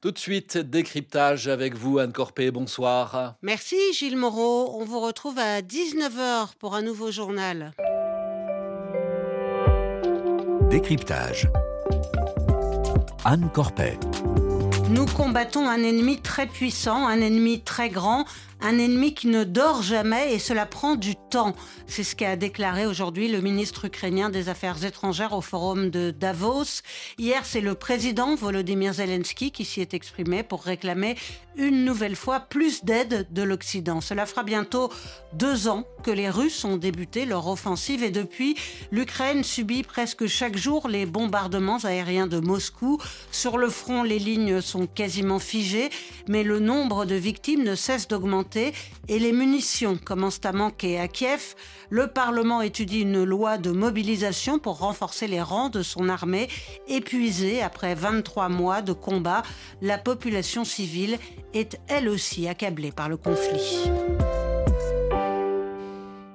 Tout de suite, décryptage avec vous, Anne Corpé. Bonsoir. Merci, Gilles Moreau. On vous retrouve à 19h pour un nouveau journal. Décryptage. Anne Corpet. Nous combattons un ennemi très puissant, un ennemi très grand, un ennemi qui ne dort jamais et cela prend du temps. C'est ce qu'a déclaré aujourd'hui le ministre ukrainien des Affaires étrangères au forum de Davos. Hier, c'est le président Volodymyr Zelensky qui s'y est exprimé pour réclamer une nouvelle fois plus d'aide de l'Occident. Cela fera bientôt deux ans que les Russes ont débuté leur offensive et depuis, l'Ukraine subit presque chaque jour les bombardements aériens de Moscou. Sur le front, les lignes sont quasiment figées, mais le nombre de victimes ne cesse d'augmenter et les munitions commencent à manquer à Kiev. Le Parlement étudie une loi de mobilisation pour renforcer les rangs de son armée. Épuisée après 23 mois de combat, la population civile est elle aussi accablée par le conflit.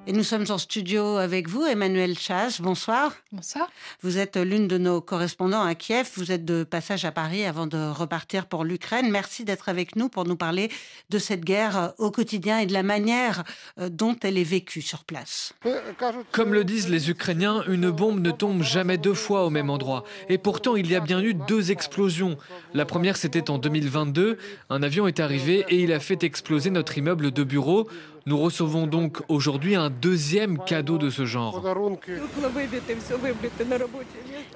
Et nous sommes en studio avec vous, Emmanuel Chasse. Bonsoir. Bonsoir. Vous êtes l'une de nos correspondants à Kiev. Vous êtes de passage à Paris avant de repartir pour l'Ukraine. Merci d'être avec nous pour nous parler de cette guerre euh, au quotidien et de la manière euh, dont elle est vécue sur place. Comme le disent les Ukrainiens, une bombe ne tombe jamais deux fois au même endroit. Et pourtant, il y a bien eu deux explosions. La première, c'était en 2022. Un avion est arrivé et il a fait exploser notre immeuble de bureau. Nous recevons donc aujourd'hui un deuxième cadeau de ce genre.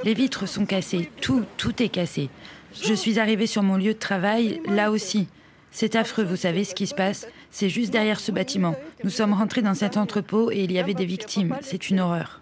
Les vitres sont cassées, tout, tout est cassé. Je suis arrivée sur mon lieu de travail, là aussi. C'est affreux, vous savez ce qui se passe. C'est juste derrière ce bâtiment. Nous sommes rentrés dans cet entrepôt et il y avait des victimes. C'est une horreur.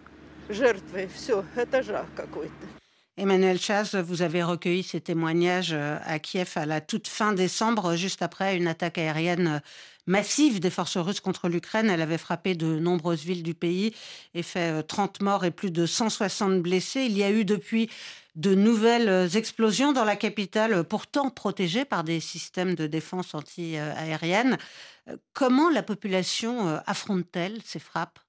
Emmanuel Chasse, vous avez recueilli ces témoignages euh, à Kiev à la toute fin décembre, juste après une attaque aérienne massive des forces russes contre l'Ukraine. Elle avait frappé de nombreuses villes du pays et fait 30 euh, morts et plus de 160 blessés. Il y a eu depuis de nouvelles explosions dans la capitale, pourtant protégée par des systèmes de défense anti-aérienne. Comment la population affronte-t-elle ces frappes?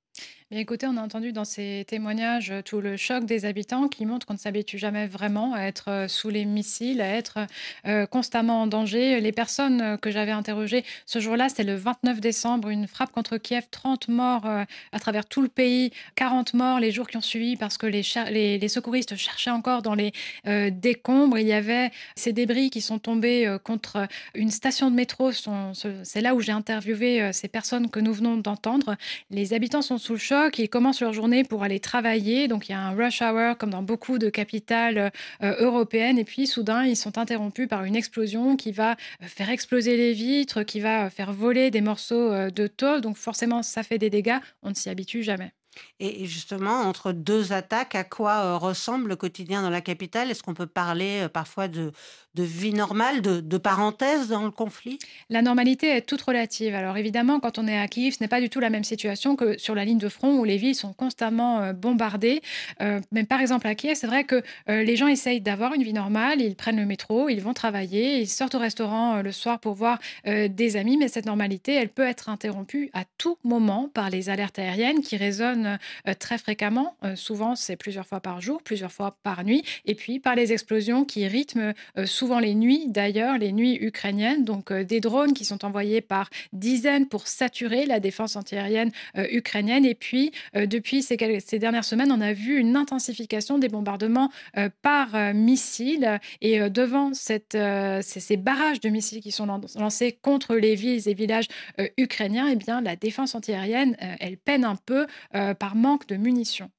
Écoutez, on a entendu dans ces témoignages euh, tout le choc des habitants qui montre qu'on ne s'habitue jamais vraiment à être euh, sous les missiles, à être euh, constamment en danger. Les personnes que j'avais interrogées ce jour-là, c'était le 29 décembre, une frappe contre Kiev, 30 morts à travers tout le pays, 40 morts les jours qui ont suivi parce que les, secouristes cherchaient encore dans les décombres. Il y avait ces débris qui sont tombés contre une station de métro. C'est là où j'ai interviewé ces personnes que nous venons d'entendre. Les habitants sont sous le choc ils commencent leur journée pour aller travailler. Donc il y a un rush hour comme dans beaucoup de capitales euh, européennes. Et puis soudain, ils sont interrompus par une explosion qui va euh, faire exploser les vitres, qui va euh, faire voler des morceaux de tôle. Donc forcément, ça fait des dégâts. On ne s'y habitue jamais. Et justement, entre deux attaques, à quoi ressemble le quotidien dans la capitale? Est-ce qu'on peut parler parfois de, de vie normale, de, parenthèse dans le conflit? La normalité est toute relative. Alors évidemment, quand on est à Kiev, ce n'est pas du tout la même situation que sur la ligne de front où les villes sont constamment euh, bombardées. Euh, mais par exemple à Kiev, c'est vrai que euh, les gens essayent d'avoir une vie normale, ils prennent le métro, ils vont travailler, ils sortent au restaurant le soir pour voir des amis, mais cette normalité, elle peut être interrompue à tout moment par les alertes aériennes qui résonnent très fréquemment. souvent, c'est plusieurs fois par jour, plusieurs fois par nuit, et puis par les explosions qui rythment souvent les nuits d'ailleurs, les nuits ukrainiennes, donc euh, des drones qui sont envoyés par dizaines pour saturer la défense antiaérienne euh, ukrainienne. Et puis, euh, depuis ces, dernières semaines, on a vu une intensification des bombardements par missiles. Et devant ces, barrages de missiles qui sont lancés contre les villes et villages ukrainiens, eh bien, la défense antiaérienne, elle peine un peu par manque de munitions.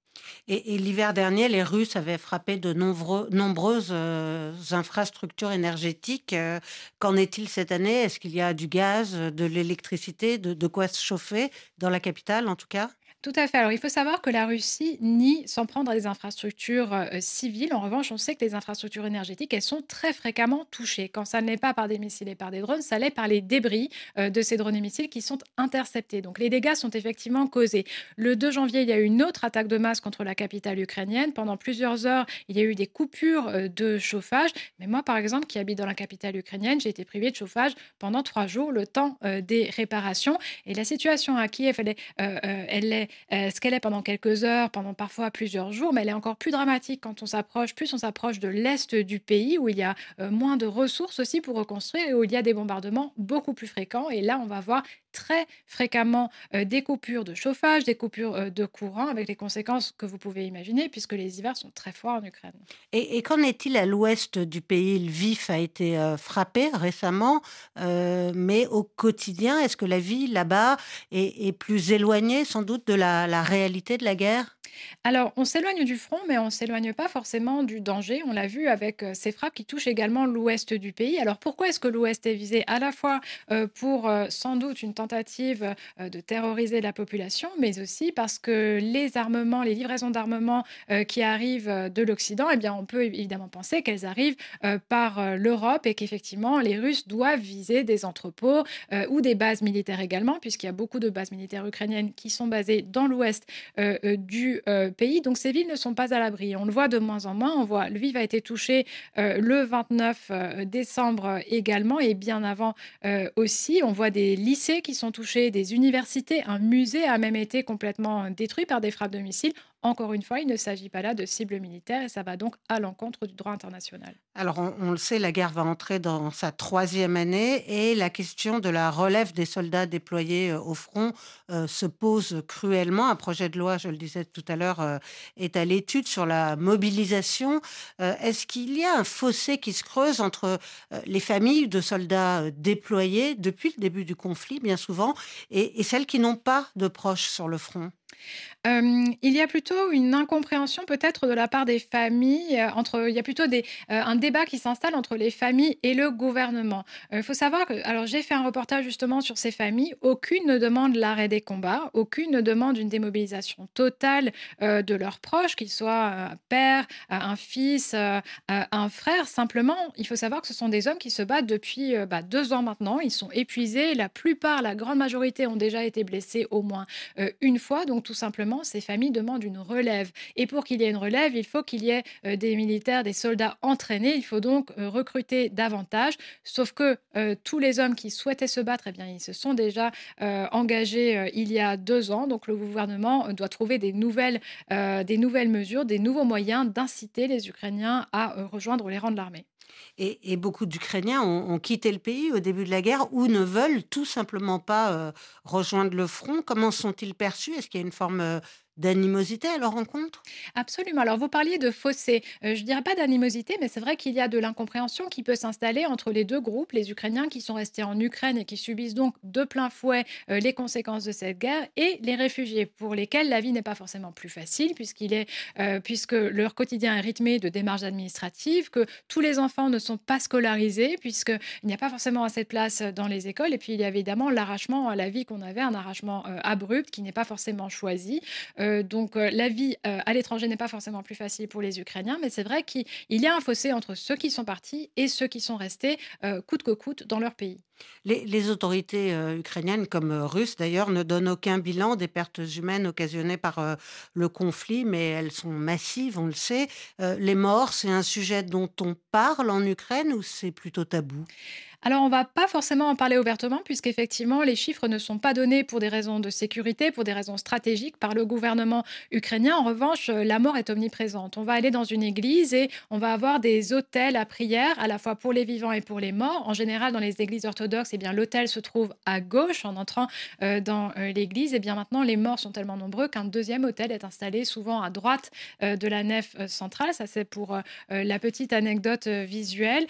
Et, l'hiver dernier, les Russes avaient frappé de nombreuses euh, infrastructures énergétiques. Euh, qu'en est-il cette année? Est-ce qu'il y a du gaz, de l'électricité, de quoi se chauffer? Dans la capitale en tout cas? Tout à fait. Alors, il faut savoir que la Russie nie s'en prendre à des infrastructures euh, civiles. En revanche, on sait que les infrastructures énergétiques, elles sont très fréquemment touchées. Quand ça ne l'est pas par des missiles et par des drones, ça l'est par les débris euh, de ces drones et missiles qui sont interceptés. Donc, les dégâts sont effectivement causés. Le 2 janvier, il y a eu une autre attaque de masse contre la capitale ukrainienne. Pendant plusieurs heures, il y a eu des coupures euh, de chauffage. Mais moi, par exemple, qui habite dans la capitale ukrainienne, j'ai été privée de chauffage pendant trois jours, le temps des réparations. Et la situation à Kiev, elle est, elle est ce qu'elle est pendant quelques heures, pendant parfois plusieurs jours, mais elle est encore plus dramatique quand on s'approche, plus on s'approche de l'est du pays où il y a moins de ressources aussi pour reconstruire et où il y a des bombardements beaucoup plus fréquents. Et là, on va voir très fréquemment des coupures de chauffage, des coupures de courant, avec les conséquences que vous pouvez imaginer, puisque les hivers sont très forts en Ukraine. Et, qu'en est-il à l'ouest du pays? Lviv a été frappé récemment, mais au quotidien, est-ce que la vie là-bas est, plus éloignée sans doute de la réalité de la guerre? Alors, on s'éloigne du front, mais on ne s'éloigne pas forcément du danger. On l'a vu avec euh, ces frappes qui touchent également l'ouest du pays. Alors, pourquoi est-ce que l'ouest est visé À la fois euh, pour euh, sans doute une tentative de terroriser la population, mais aussi parce que les armements, les livraisons d'armements qui arrivent de l'Occident, eh bien, on peut évidemment penser qu'elles arrivent par l'Europe et qu'effectivement, les Russes doivent viser des entrepôts ou des bases militaires également, puisqu'il y a beaucoup de bases militaires ukrainiennes qui sont basées dans l'ouest du euh, pays. Donc ces villes ne sont pas à l'abri. On le voit de moins en moins. On voit Lviv a été touché euh, le 29 euh, décembre également et bien avant aussi. On voit des lycées qui sont touchés, des universités. Un musée a même été complètement détruit par des frappes de missiles. Encore une fois, il ne s'agit pas là de cibles militaires et ça va donc à l'encontre du droit international. Alors, on, le sait, la guerre va entrer dans sa troisième année et la question de la relève des soldats déployés euh, au front euh, se pose cruellement. Un projet de loi, je le disais tout à l'heure, euh, est à l'étude sur la mobilisation. Est-ce qu'il y a un fossé qui se creuse entre les familles de soldats déployés depuis le début du conflit, bien souvent, et celles qui n'ont pas de proches sur le front? Il y a plutôt une incompréhension peut-être de la part des familles, entre il y a plutôt des, un débat qui s'installe entre les familles et le gouvernement. Il faut savoir que alors j'ai fait un reportage justement sur ces familles, aucune ne demande l'arrêt des combats, aucune ne demande une démobilisation totale, de leurs proches, qu'ils soient, un père, un fils, un frère. Simplement, il faut savoir que ce sont des hommes qui se battent depuis, bah, 2 ans maintenant. Ils sont épuisés. La plupart, la grande majorité ont déjà été blessés au moins, une fois. Donc tout simplement, ces familles demandent une relève. Et pour qu'il y ait une relève, il faut qu'il y ait euh, des militaires, des soldats entraînés. Il faut donc euh, recruter davantage. Sauf que euh, tous les hommes qui souhaitaient se battre, eh bien, ils se sont déjà engagés il y a deux ans. Donc le gouvernement doit trouver des nouvelles, des nouvelles mesures, des nouveaux moyens d'inciter les Ukrainiens à rejoindre les rangs de l'armée. Et, beaucoup d'Ukrainiens ont, quitté le pays au début de la guerre ou ne veulent tout simplement pas rejoindre le front. Comment sont-ils perçus? Est-ce qu'il y a une forme d'animosité à leur rencontre? Absolument. Alors, vous parliez de fossé. Euh, je ne dirais pas d'animosité, mais c'est vrai qu'il y a de l'incompréhension qui peut s'installer entre les deux groupes, les Ukrainiens qui sont restés en Ukraine et qui subissent donc de plein fouet euh, les conséquences de cette guerre, et les réfugiés, pour lesquels la vie n'est pas forcément plus facile, puisqu'il est, euh, puisque leur quotidien est rythmé de démarches administratives, que tous les enfants ne sont pas scolarisés, puisqu'il n'y a pas forcément assez de place dans les écoles, et puis il y a évidemment l'arrachement à la vie qu'on avait, un arrachement abrupt qui n'est pas forcément choisi. Donc euh, la vie euh, à l'étranger n'est pas forcément plus facile pour les Ukrainiens, mais c'est vrai qu'il y a un fossé entre ceux qui sont partis et ceux qui sont restés coûte que coûte dans leur pays. Les, autorités ukrainiennes, comme russes d'ailleurs, ne donnent aucun bilan des pertes humaines occasionnées par le conflit, mais elles sont massives, on le sait. les morts, c'est un sujet dont on parle en Ukraine ou c'est plutôt tabou? Alors, on va pas forcément en parler ouvertement, puisqu'effectivement, les chiffres ne sont pas donnés pour des raisons de sécurité, pour des raisons stratégiques par le gouvernement ukrainien. En revanche, la mort est omniprésente. On va aller dans une église et on va avoir des hôtels à prière, à la fois pour les vivants et pour les morts. En général, dans les églises orthodoxes, eh bien, l'hôtel se trouve à gauche en entrant euh, dans euh, l'église. Et eh bien maintenant, les morts sont tellement nombreux qu'un deuxième hôtel est installé souvent à droite euh, de la nef centrale. Ça, c'est pour la petite anecdote visuelle.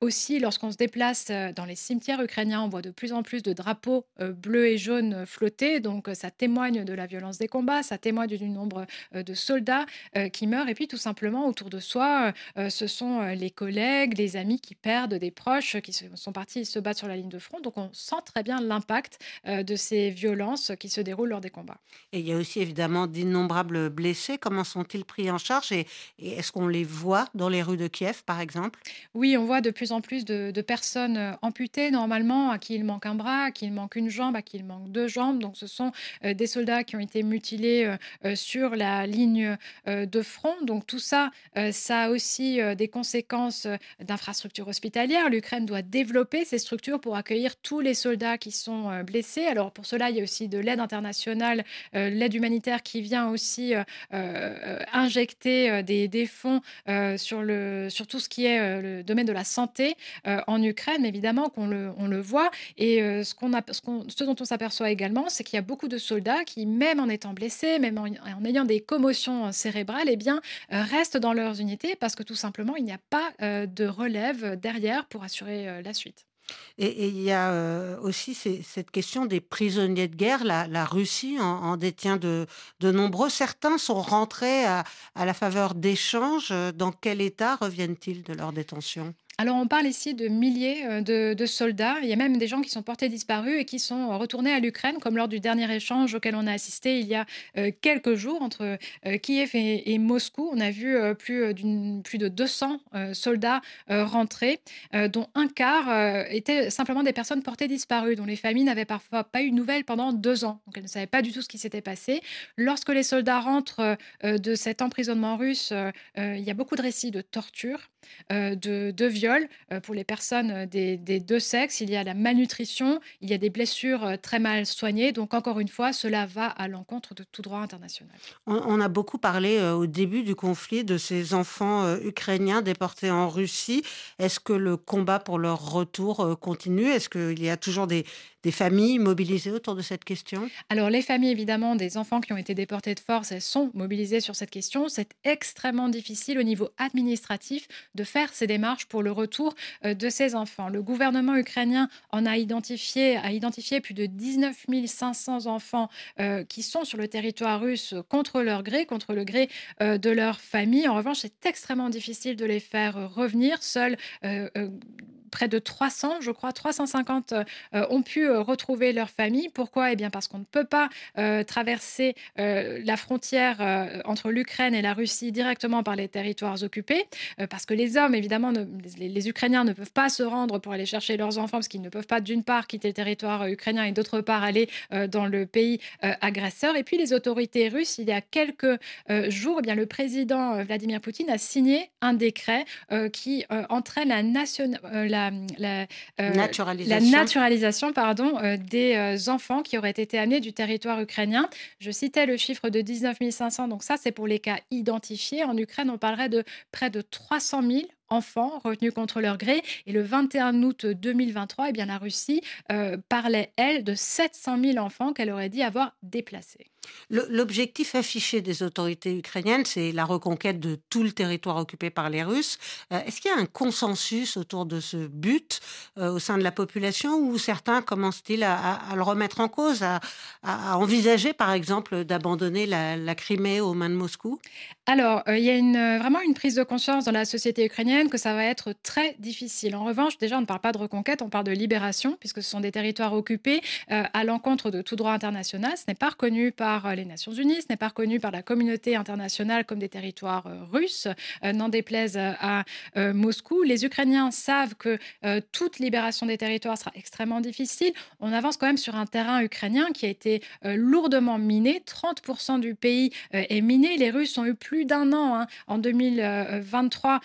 aussi, lorsqu'on se déplace dans les cimetières ukrainiens, on voit de plus en plus de drapeaux bleus et jaunes flotter. Donc, ça témoigne de la violence des combats, ça témoigne du nombre de soldats qui meurent. Et puis, tout simplement, autour de soi, ce sont les collègues, les amis qui perdent des proches, qui sont partis se battre sur la ligne de front. Donc, on sent très bien l'impact de ces violences qui se déroulent lors des combats. Et il y a aussi évidemment d'innombrables blessés. Comment sont-ils pris en charge et, est-ce qu'on les voit dans les rues de Kiev, par exemple? Oui, on voit de plus en plus de personnes euh, amputées normalement, à qui il manque un bras, à qui il manque une jambe, à qui il manque deux jambes. Donc ce sont euh, des soldats qui ont été mutilés euh, sur la ligne de front. Donc tout ça, ça a aussi des conséquences d'infrastructures hospitalières. L'Ukraine doit développer ces structures pour accueillir tous les soldats qui sont blessés. Alors pour cela, il y a aussi de l'aide internationale, l'aide humanitaire qui vient aussi injecter des, fonds sur, tout ce qui est le domaine de la santé en Ukraine, évidemment qu'on le, voit. Et ce dont on s'aperçoit également, c'est qu'il y a beaucoup de soldats qui, même en étant blessés, même en, ayant des commotions cérébrales, eh bien, restent dans leurs unités parce que tout simplement, il n'y a pas de relève derrière pour assurer la suite. Et il y a aussi cette question des prisonniers de guerre. La, Russie en, détient de, nombreux. Certains sont rentrés à la faveur d'échanges. Dans quel état reviennent-ils de leur détention? Alors, on parle ici de milliers euh, de, soldats. Il y a même des gens qui sont portés disparus et qui sont retournés à l'Ukraine, comme lors du dernier échange auquel on a assisté il y a euh, quelques jours entre euh, Kiev et, Moscou. On a vu plus, plus de 200 soldats rentrer, dont un quart étaient simplement des personnes portées disparues, dont les familles n'avaient parfois pas eu de nouvelles pendant deux ans. Donc, elles ne savaient pas du tout ce qui s'était passé. Lorsque les soldats rentrent de cet emprisonnement russe, il y a beaucoup de récits de torture, de, de violence euh, pour les personnes euh, des, deux sexes. Il y a la malnutrition, il y a des blessures euh, très mal soignées. Donc, encore une fois, cela va à l'encontre de tout droit international. On, a beaucoup parlé au début du conflit de ces enfants ukrainiens déportés en Russie. Est-ce que le combat pour leur retour continue? Est-ce qu'il y a toujours des, des familles mobilisées autour de cette question? Alors les familles, évidemment, des enfants qui ont été déportés de force, elles sont mobilisées sur cette question. C'est extrêmement difficile au niveau administratif de faire ces démarches pour le retour euh, de ces enfants. Le gouvernement ukrainien en a identifié, a identifié plus de 19 500 enfants euh, qui sont sur le territoire russe contre leur gré, contre le gré euh, de leur famille. En revanche, c'est extrêmement difficile de les faire revenir. Seuls près de 300, je crois, 350 euh, ont pu euh, retrouver leur famille. Pourquoi? Eh bien parce qu'on ne peut pas euh, traverser la frontière entre l'Ukraine et la Russie directement par les territoires occupés, parce que les hommes, évidemment, les, Ukrainiens ne peuvent pas se rendre pour aller chercher leurs enfants, parce qu'ils ne peuvent pas d'une part quitter le territoire ukrainien et d'autre part aller dans le pays agresseur. Et puis les autorités russes, il y a quelques jours, eh bien, le président Vladimir Poutine a signé un décret qui entraîne la, nation, la la, euh, naturalisation, pardon, euh, des euh, enfants qui auraient été amenés du territoire ukrainien. Je citais le chiffre de 19 500, donc ça c'est pour les cas identifiés. En Ukraine, on parlerait de près de 300 000 enfants retenus contre leur gré. Et le 21 août 2023, eh bien, la Russie parlait, elle, de 700 000 enfants qu'elle aurait dit avoir déplacés. L'objectif affiché des autorités ukrainiennes, c'est la reconquête de tout le territoire occupé par les Russes. Euh, est-ce qu'il y a un consensus autour de ce but euh, au sein de la population ou certains commencent-ils à, le remettre en cause, à, envisager par exemple d'abandonner la, Crimée aux mains de Moscou? Alors, euh, il y a une, vraiment une prise de conscience dans la société ukrainienne que ça va être très difficile. En revanche, déjà, on ne parle pas de reconquête, on parle de libération, puisque ce sont des territoires occupés à l'encontre de tout droit international. Ce n'est pas reconnu par euh, les Nations Unies, ce n'est pas reconnu par la communauté internationale comme des territoires euh, russes, euh, n'en déplaise à Moscou. Les Ukrainiens savent que toute libération des territoires sera extrêmement difficile. On avance quand même sur un terrain ukrainien qui a été lourdement miné. 30% du pays est miné. Les Russes ont eu plus d'un an hein, en 2023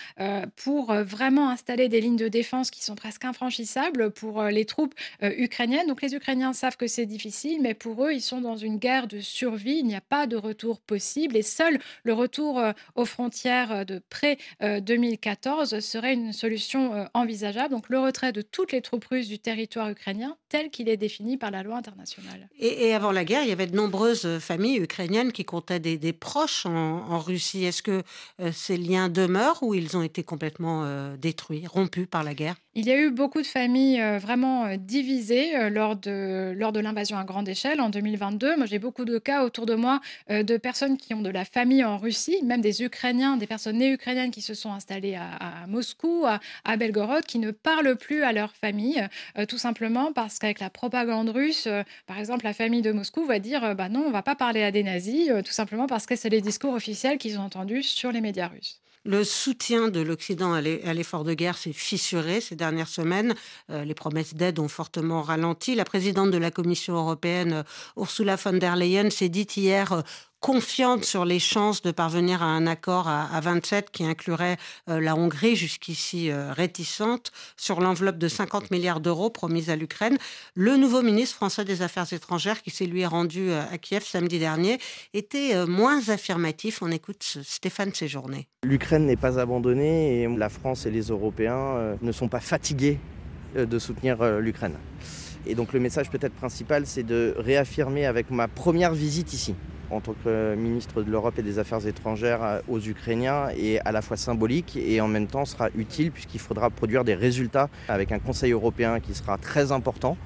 pour vraiment installer des lignes de défense qui sont presque infranchissables pour les troupes ukrainiennes. Donc les Ukrainiens savent que c'est difficile, mais pour eux, ils sont dans une guerre de survie, il n'y a pas de retour possible et seul le retour euh, aux frontières euh, de près 2014 euh, serait une solution envisageable. Donc le retrait de toutes les troupes russes du territoire ukrainien tel qu'il est défini par la loi internationale. Et, avant la guerre, il y avait de nombreuses familles ukrainiennes qui comptaient des, proches en, Russie. Est-ce que ces liens demeurent ou ils ont été complètement détruits, rompus par la guerre? Il y a eu beaucoup de familles vraiment divisées lors de, lors de l'invasion à grande échelle en 2022. Moi, j'ai beaucoup de cas autour de moi euh, de personnes qui ont de la famille en Russie, même des Ukrainiens, des personnes nées ukrainiennes qui se sont installées à, Moscou, à, Belgorod, qui ne parlent plus à leur famille, euh, tout simplement parce qu'avec la propagande russe, euh, par exemple, la famille de Moscou va dire bah non, on va pas parler à des nazis, tout simplement parce que c'est les discours officiels qu'ils ont entendus sur les médias russes. Le soutien de l'Occident à l'effort de guerre s'est fissuré ces dernières semaines. Euh, les promesses d'aide ont fortement ralenti. La présidente de la Commission européenne, Ursula von der Leyen, s'est dite hier euh, confiante sur les chances de parvenir à un accord à, 27 qui inclurait euh, la Hongrie, jusqu'ici euh, réticente, sur l'enveloppe de 50 milliards d'euros promise à l'Ukraine. Le nouveau ministre français des Affaires étrangères, qui s'est lui rendu euh, à Kiev samedi dernier, était moins affirmatif. On écoute Stéphane Séjourné. L'Ukraine n'est pas abandonnée et la France et les Européens ne sont pas fatigués de soutenir l'Ukraine. Et donc le message peut-être principal, c'est de réaffirmer avec ma première visite ici, en tant que ministre de l'Europe et des Affaires étrangères euh, aux Ukrainiens est à la fois symbolique et en même temps sera utile puisqu'il faudra produire des résultats avec un Conseil européen qui sera très important,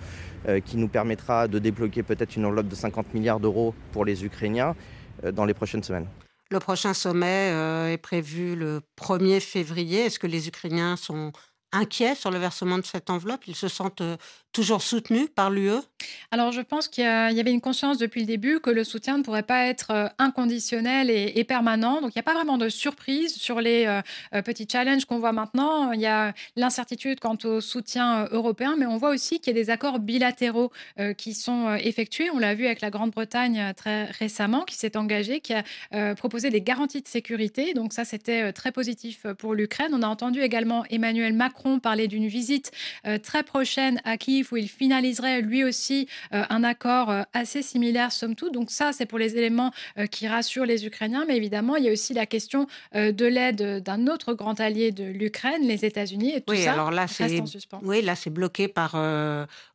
euh, qui nous permettra de débloquer peut-être une enveloppe de 50 milliards d'euros pour les Ukrainiens euh, dans les prochaines semaines. Le prochain sommet est prévu le 1er février. Est-ce que les Ukrainiens sont inquiets sur le versement de cette enveloppe? Ils se sentent toujours soutenu par l'UE Alors, je pense qu'il y, avait une conscience depuis le début que le soutien ne pourrait pas être euh, inconditionnel et, permanent. Donc, il n'y a pas vraiment de surprise sur les euh, euh, petits challenges qu'on voit maintenant. Il y a l'incertitude quant au soutien européen, mais on voit aussi qu'il y a des accords bilatéraux qui sont effectués. On l'a vu avec la Grande-Bretagne très récemment, qui s'est engagée, qui a proposé des garanties de sécurité. Donc, ça, c'était très positif pour l'Ukraine. On a entendu également Emmanuel Macron parler d'une visite très prochaine à Kiev où il finaliserait lui aussi euh, un accord euh, assez similaire, somme toute. Donc ça, c'est pour les éléments euh, qui rassurent les Ukrainiens. Mais évidemment, il y a aussi la question de l'aide d'un autre grand allié de l'Ukraine, les États-Unis. Et tout oui, ça alors là, reste en suspens. Oui, là, c'est bloqué par,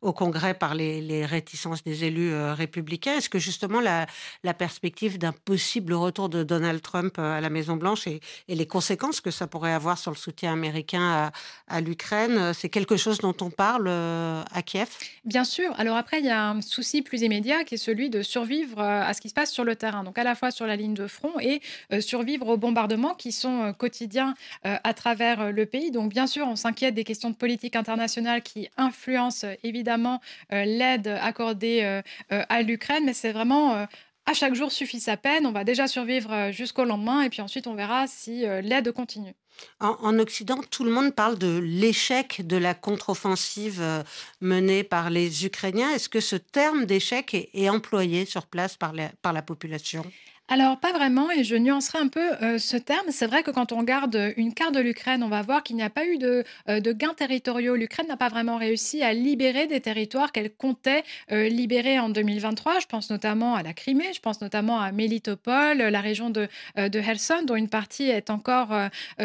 au Congrès par les, réticences des élus républicains. Est-ce que justement la, la perspective d'un possible retour de Donald Trump à la Maison-Blanche et, et, les conséquences que ça pourrait avoir sur le soutien américain à, à l'Ukraine, c'est quelque chose dont on parle à Kiev? Bien sûr. Alors après, il y a un souci plus immédiat qui est celui de survivre euh, à ce qui se passe sur le terrain. Donc à la fois sur la ligne de front et euh, survivre aux bombardements qui sont euh, quotidiens à travers le pays. Donc bien sûr, on s'inquiète des questions de politique internationale qui influencent évidemment l'aide accordée à l'Ukraine, mais c'est vraiment à chaque jour suffit sa peine. On va déjà survivre jusqu'au lendemain et puis ensuite on verra si l'aide continue. En, Occident, tout le monde parle de l'échec de la contre-offensive euh, menée par les Ukrainiens. Est-ce que ce terme d'échec est, employé sur place par la population? Alors, pas vraiment, et je nuancerai un peu euh, ce terme. C'est vrai que quand on regarde une carte de l'Ukraine, on va voir qu'il n'y a pas eu de, euh, de gains territoriaux. L'Ukraine n'a pas vraiment réussi à libérer des territoires qu'elle comptait euh, libérer en 2023. Je pense notamment à la Crimée, je pense notamment à Melitopol, la région de, de Kherson, dont une partie est encore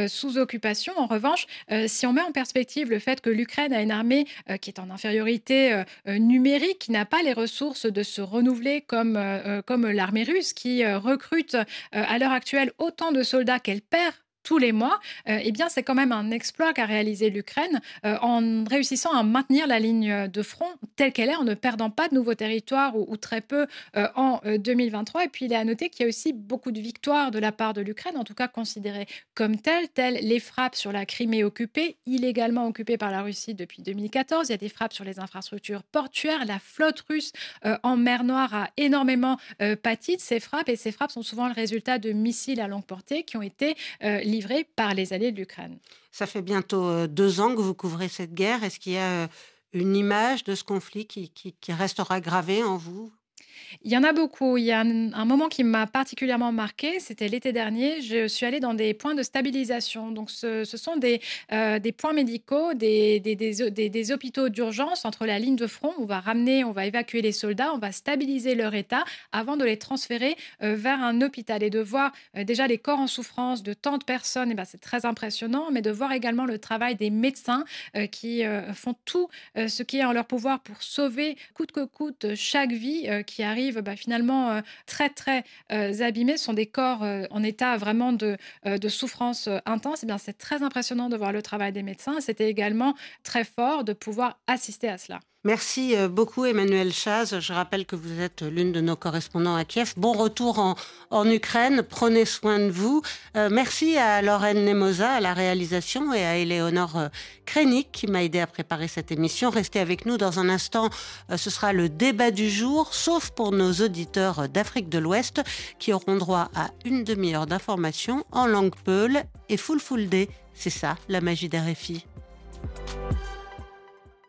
sous occupation. En revanche, si on met en perspective le fait que l'Ukraine a une armée qui est en infériorité numérique, qui n'a pas les ressources de se renouveler comme, comme l'armée russe, qui recrute euh, à l'heure actuelle autant de soldats qu'elle perd tous les mois, euh, eh bien, c'est quand même un exploit qu'a réalisé l'Ukraine euh, en réussissant à maintenir la ligne de front telle qu'elle est, en ne perdant pas de nouveaux territoires ou, très peu euh, en 2023. Et puis, il est à noter qu'il y a aussi beaucoup de victoires de la part de l'Ukraine, en tout cas considérées comme telles, telles les frappes sur la Crimée occupée, illégalement occupée par la Russie depuis 2014. Il y a des frappes sur les infrastructures portuaires. La flotte russe en mer Noire a énormément pâti de ces frappes et ces frappes sont souvent le résultat de missiles à longue portée qui ont été livrés par les alliés de l'Ukraine. Ça fait bientôt euh, deux ans que vous couvrez cette guerre. Est-ce qu'il y a euh, une image de ce conflit qui, qui restera gravée en vous? Il y en a beaucoup. Il y a un, moment qui m'a particulièrement marqué, c'était l'été dernier. Je suis allée dans des points de stabilisation. Donc, ce, sont des, euh, des points médicaux, des, des, des, hôpitaux d'urgence entre la ligne de front. On va ramener, on va évacuer les soldats, on va stabiliser leur état avant de les transférer euh, vers un hôpital. Et de voir euh, déjà les corps en souffrance de tant de personnes, et eh ben, c'est très impressionnant. Mais de voir également le travail des médecins qui font tout ce qui est en leur pouvoir pour sauver coûte que coûte chaque vie qui arrive arrivent bah, finalement euh, très très euh, abîmés, sont des corps euh, en état vraiment de, de souffrance intense, et eh bien c'est très impressionnant de voir le travail des médecins. C'était également très fort de pouvoir assister à cela. Merci euh, beaucoup Emmanuel Chaz. Je rappelle que vous êtes l'une de nos correspondants à Kiev. Bon retour en, Ukraine. Prenez soin de vous. Euh, merci à Lorraine Nemoza à la réalisation et à Eleonore euh, Krenik qui m'a aidé à préparer cette émission. Restez avec nous dans un instant. ce sera le débat du jour, sauf pour nos auditeurs d'Afrique de l'Ouest qui auront droit à une demi-heure d'information en langue peul et full full day. C'est ça, la magie des RFI.